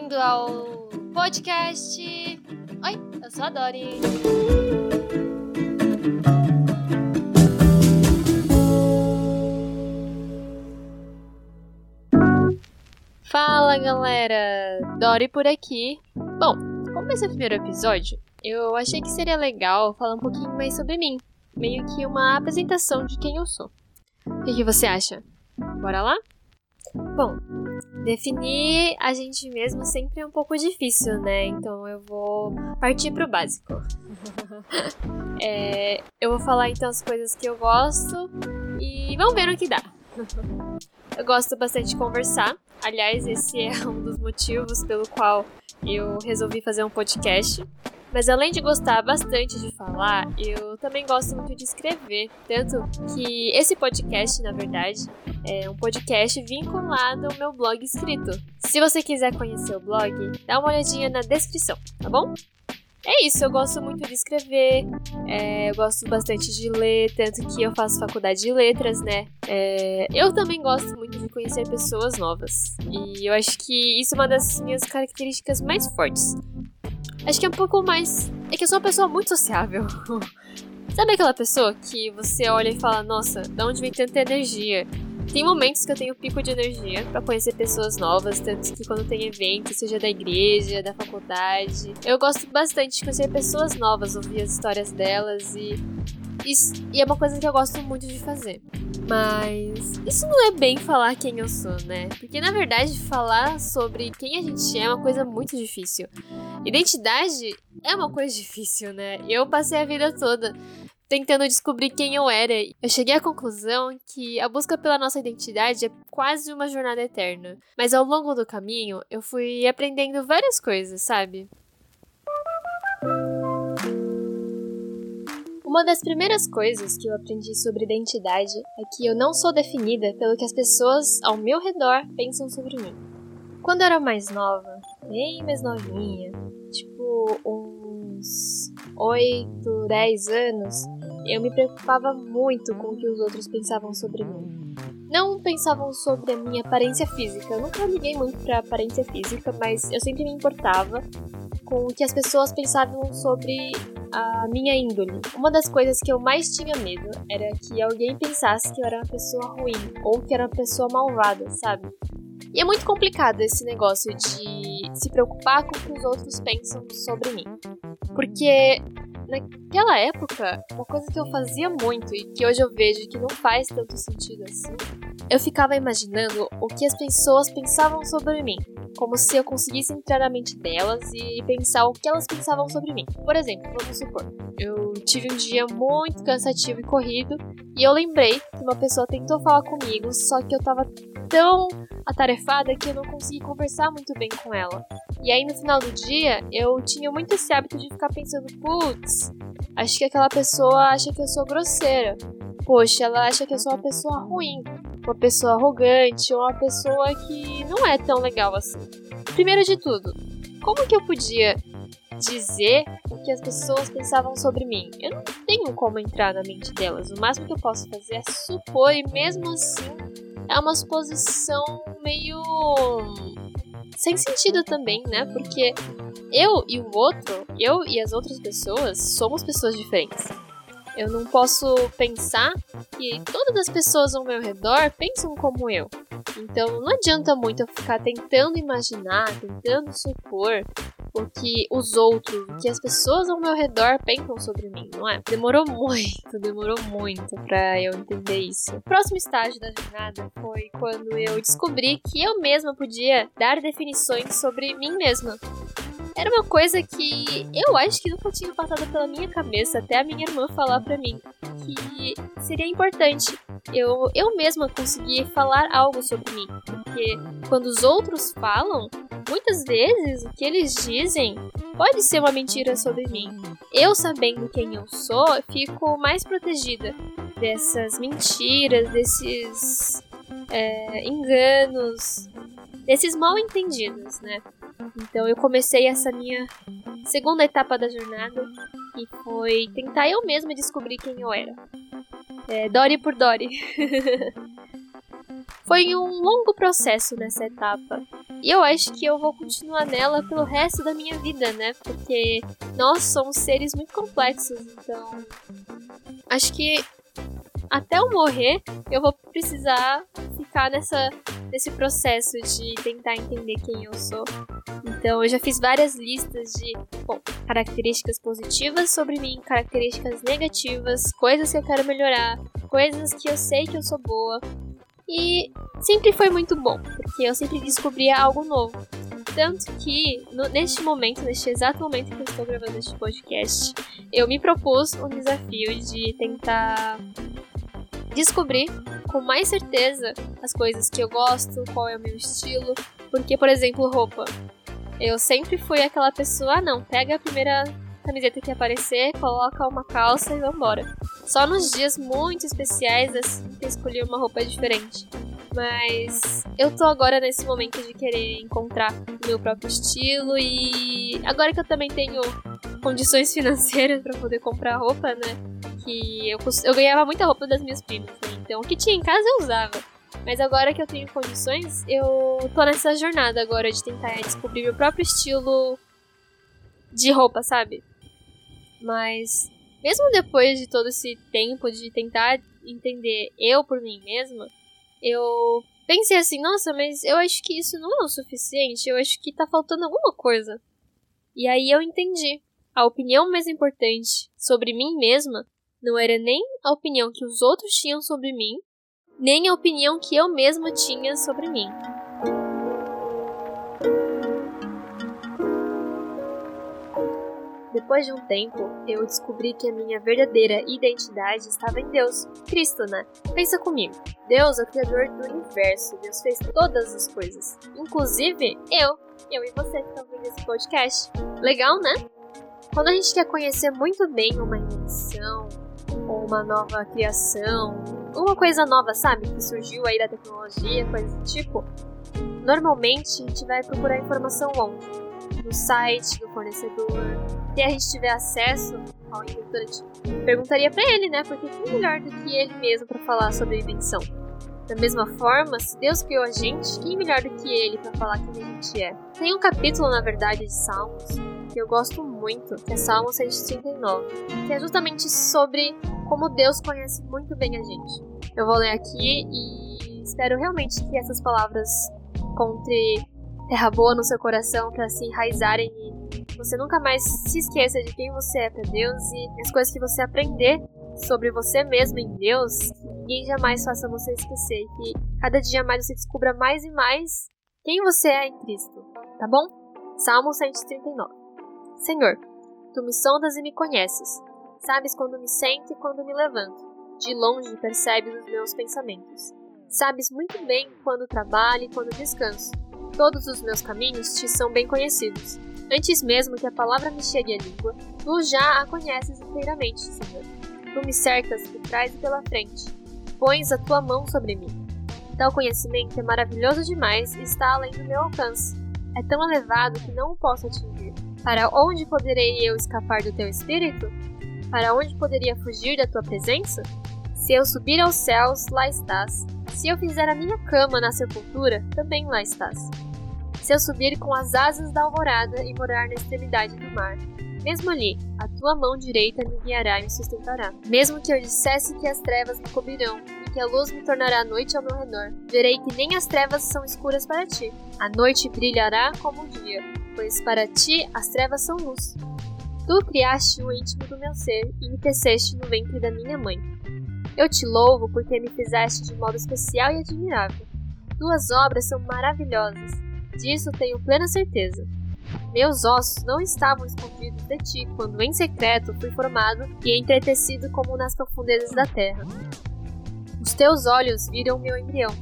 bem-vindo ao podcast. Oi, eu sou a Dori. Fala galera, Dori por aqui. Bom, como esse é o primeiro episódio, eu achei que seria legal falar um pouquinho mais sobre mim, meio que uma apresentação de quem eu sou. O que, que você acha? Bora lá? Bom, definir a gente mesmo sempre é um pouco difícil, né? Então eu vou partir pro básico. é, eu vou falar então as coisas que eu gosto e vamos ver no que dá. eu gosto bastante de conversar. Aliás, esse é um dos motivos pelo qual eu resolvi fazer um podcast. Mas além de gostar bastante de falar, eu também gosto muito de escrever. Tanto que esse podcast, na verdade, é um podcast vinculado ao meu blog escrito. Se você quiser conhecer o blog, dá uma olhadinha na descrição, tá bom? É isso, eu gosto muito de escrever, é, eu gosto bastante de ler, tanto que eu faço faculdade de letras, né? É, eu também gosto muito de conhecer pessoas novas. E eu acho que isso é uma das minhas características mais fortes. Acho que é um pouco mais. É que eu sou uma pessoa muito sociável. Sabe aquela pessoa que você olha e fala, nossa, de onde vem tanta energia? Tem momentos que eu tenho pico de energia para conhecer pessoas novas, tanto que quando tem evento, seja da igreja, da faculdade, eu gosto bastante de conhecer pessoas novas, ouvir as histórias delas e isso, e é uma coisa que eu gosto muito de fazer. Mas isso não é bem falar quem eu sou, né? Porque na verdade falar sobre quem a gente é é uma coisa muito difícil. Identidade é uma coisa difícil, né? Eu passei a vida toda tentando descobrir quem eu era. Eu cheguei à conclusão que a busca pela nossa identidade é quase uma jornada eterna. Mas ao longo do caminho, eu fui aprendendo várias coisas, sabe? Uma das primeiras coisas que eu aprendi sobre identidade é que eu não sou definida pelo que as pessoas ao meu redor pensam sobre mim. Quando eu era mais nova, bem mais novinha, uns 8, 10 anos, eu me preocupava muito com o que os outros pensavam sobre mim. Não pensavam sobre a minha aparência física, eu nunca liguei muito pra aparência física, mas eu sempre me importava com o que as pessoas pensavam sobre a minha índole. Uma das coisas que eu mais tinha medo era que alguém pensasse que eu era uma pessoa ruim ou que era uma pessoa malvada, sabe? E é muito complicado esse negócio de se preocupar com o que os outros pensam sobre mim. Porque naquela época, uma coisa que eu fazia muito e que hoje eu vejo que não faz tanto sentido assim, eu ficava imaginando o que as pessoas pensavam sobre mim, como se eu conseguisse entrar na mente delas e pensar o que elas pensavam sobre mim. Por exemplo, vamos supor, eu tive um dia muito cansativo e corrido e eu lembrei que uma pessoa tentou falar comigo, só que eu tava tão atarefada que eu não consegui conversar muito bem com ela. E aí no final do dia, eu tinha muito esse hábito de ficar pensando, putz, acho que aquela pessoa acha que eu sou grosseira. Poxa, ela acha que eu sou uma pessoa ruim, uma pessoa arrogante, ou uma pessoa que não é tão legal assim. Primeiro de tudo, como que eu podia dizer o que as pessoas pensavam sobre mim? Eu não tenho como entrar na mente delas. O máximo que eu posso fazer é supor, e mesmo assim é uma suposição meio sem sentido também, né? Porque eu e o outro, eu e as outras pessoas, somos pessoas diferentes. Eu não posso pensar que todas as pessoas ao meu redor pensam como eu. Então não adianta muito eu ficar tentando imaginar, tentando supor o que os outros, o que as pessoas ao meu redor pensam sobre mim, não é? Demorou muito, demorou muito para eu entender isso. O próximo estágio da jornada foi quando eu descobri que eu mesma podia dar definições sobre mim mesma. Era uma coisa que eu acho que nunca tinha passado pela minha cabeça até a minha irmã falar para mim que seria importante eu eu mesma conseguir falar algo sobre mim, porque quando os outros falam, muitas vezes o que eles dizem pode ser uma mentira sobre mim. Eu sabendo quem eu sou, fico mais protegida dessas mentiras, desses é, enganos, desses mal entendidos, né? Então eu comecei essa minha segunda etapa da jornada e foi tentar eu mesma descobrir quem eu era. É, Dory por Dory. foi um longo processo nessa etapa. E eu acho que eu vou continuar nela pelo resto da minha vida, né? Porque nós somos seres muito complexos, então. Acho que até eu morrer, eu vou precisar ficar nessa, nesse processo de tentar entender quem eu sou. Então, eu já fiz várias listas de bom, características positivas sobre mim, características negativas, coisas que eu quero melhorar, coisas que eu sei que eu sou boa. E sempre foi muito bom, porque eu sempre descobria algo novo. Tanto que, no, neste momento, neste exato momento que eu estou gravando este podcast, eu me propus um desafio de tentar descobrir com mais certeza as coisas que eu gosto, qual é o meu estilo. Porque, por exemplo, roupa. Eu sempre fui aquela pessoa, ah, não, pega a primeira camiseta que aparecer, coloca uma calça e vambora. Só nos dias muito especiais, assim, que eu escolhi uma roupa diferente. Mas eu tô agora nesse momento de querer encontrar o meu próprio estilo e agora que eu também tenho condições financeiras para poder comprar roupa, né? Que eu, eu ganhava muita roupa das minhas primas, né? Então o que tinha em casa eu usava. Mas agora que eu tenho condições, eu tô nessa jornada agora de tentar descobrir meu próprio estilo de roupa, sabe? Mas mesmo depois de todo esse tempo de tentar entender eu por mim mesma, eu pensei assim, nossa, mas eu acho que isso não é o suficiente, eu acho que tá faltando alguma coisa. E aí eu entendi. A opinião mais importante sobre mim mesma não era nem a opinião que os outros tinham sobre mim, nem a opinião que eu mesma tinha sobre mim. Depois de um tempo, eu descobri que a minha verdadeira identidade estava em Deus, Cristo, né? Pensa comigo. Deus é o criador do universo, Deus fez todas as coisas, inclusive eu, eu e você que estão vendo esse podcast. Legal, né? Quando a gente quer conhecer muito bem uma ou uma nova criação, uma coisa nova, sabe, que surgiu aí da tecnologia, coisa do tipo, normalmente a gente vai procurar informação onde? no site do fornecedor. Se a gente tiver acesso ao gente perguntaria para ele, né? Porque quem melhor do que ele mesmo para falar sobre invenção? Da mesma forma, se Deus criou a gente, quem melhor do que ele para falar quem a gente é? Tem um capítulo, na verdade, de Salmos que eu gosto muito, que é Salmo 139, que é justamente sobre como Deus conhece muito bem a gente. Eu vou ler aqui e espero realmente que essas palavras encontrem terra boa no seu coração para se enraizarem e você nunca mais se esqueça de quem você é para Deus e as coisas que você aprender sobre você mesmo em Deus, que ninguém jamais faça você esquecer, que cada dia mais você descubra mais e mais quem você é em Cristo, tá bom? Salmo 139. Senhor, tu me sondas e me conheces. Sabes quando me sento e quando me levanto. De longe percebes os meus pensamentos. Sabes muito bem quando trabalho e quando descanso. Todos os meus caminhos te são bem conhecidos. Antes mesmo que a palavra me chegue à língua, tu já a conheces inteiramente, Senhor. Tu me cercas por trás e pela frente. Pões a tua mão sobre mim. Tal conhecimento é maravilhoso demais e está além do meu alcance. É tão elevado que não o posso atingir. Para onde poderei eu escapar do teu espírito? Para onde poderia fugir da tua presença? Se eu subir aos céus, lá estás. Se eu fizer a minha cama na sepultura, também lá estás. Se eu subir com as asas da alvorada e morar na extremidade do mar, mesmo ali, a tua mão direita me guiará e me sustentará. Mesmo que eu dissesse que as trevas me cobrirão e que a luz me tornará noite ao meu redor, verei que nem as trevas são escuras para ti. A noite brilhará como o dia, pois para ti as trevas são luz. Tu criaste o íntimo do meu ser e me teceste no ventre da minha mãe. Eu te louvo porque me fizeste de modo especial e admirável. Tuas obras são maravilhosas, disso tenho plena certeza. Meus ossos não estavam escondidos de ti quando em secreto fui formado e entretecido como nas profundezas da terra. Os teus olhos viram meu embrião.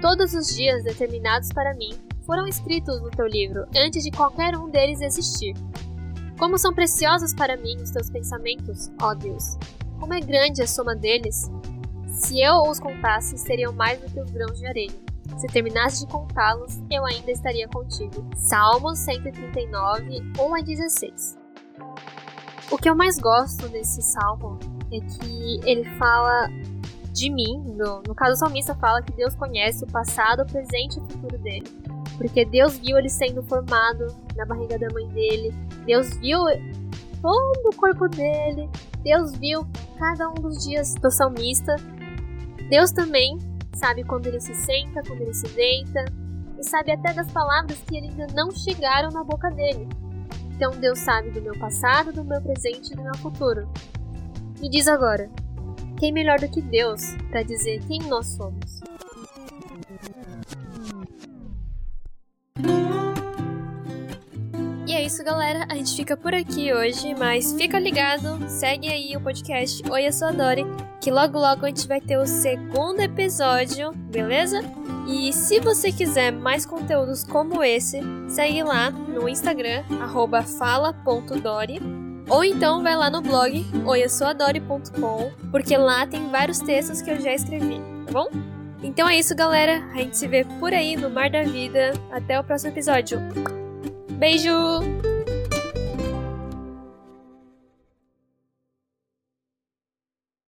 Todos os dias determinados para mim foram escritos no teu livro antes de qualquer um deles existir. Como são preciosos para mim os teus pensamentos, ó Deus! Como é grande a soma deles! Se eu os contasse, seriam mais do que os grãos de areia. Se terminasse de contá-los, eu ainda estaria contigo. Salmos 139, 1 a 16. O que eu mais gosto desse salmo é que ele fala de mim, no, no caso o salmista fala que Deus conhece o passado, o presente e o futuro dele. Porque Deus viu ele sendo formado na barriga da mãe dele. Deus viu todo o corpo dele. Deus viu cada um dos dias do salmista. Deus também sabe quando ele se senta, quando ele se deita, e sabe até das palavras que ainda não chegaram na boca dele. Então Deus sabe do meu passado, do meu presente e do meu futuro. Me diz agora, quem melhor do que Deus para dizer quem nós somos? Isso, galera. A gente fica por aqui hoje, mas fica ligado, segue aí o podcast Oi, eu sou a Dori, que logo logo a gente vai ter o segundo episódio, beleza? E se você quiser mais conteúdos como esse, segue lá no Instagram, fala.dori, ou então vai lá no blog oiassoadori.com, porque lá tem vários textos que eu já escrevi, tá bom? Então é isso, galera. A gente se vê por aí no Mar da Vida. Até o próximo episódio. Beijo!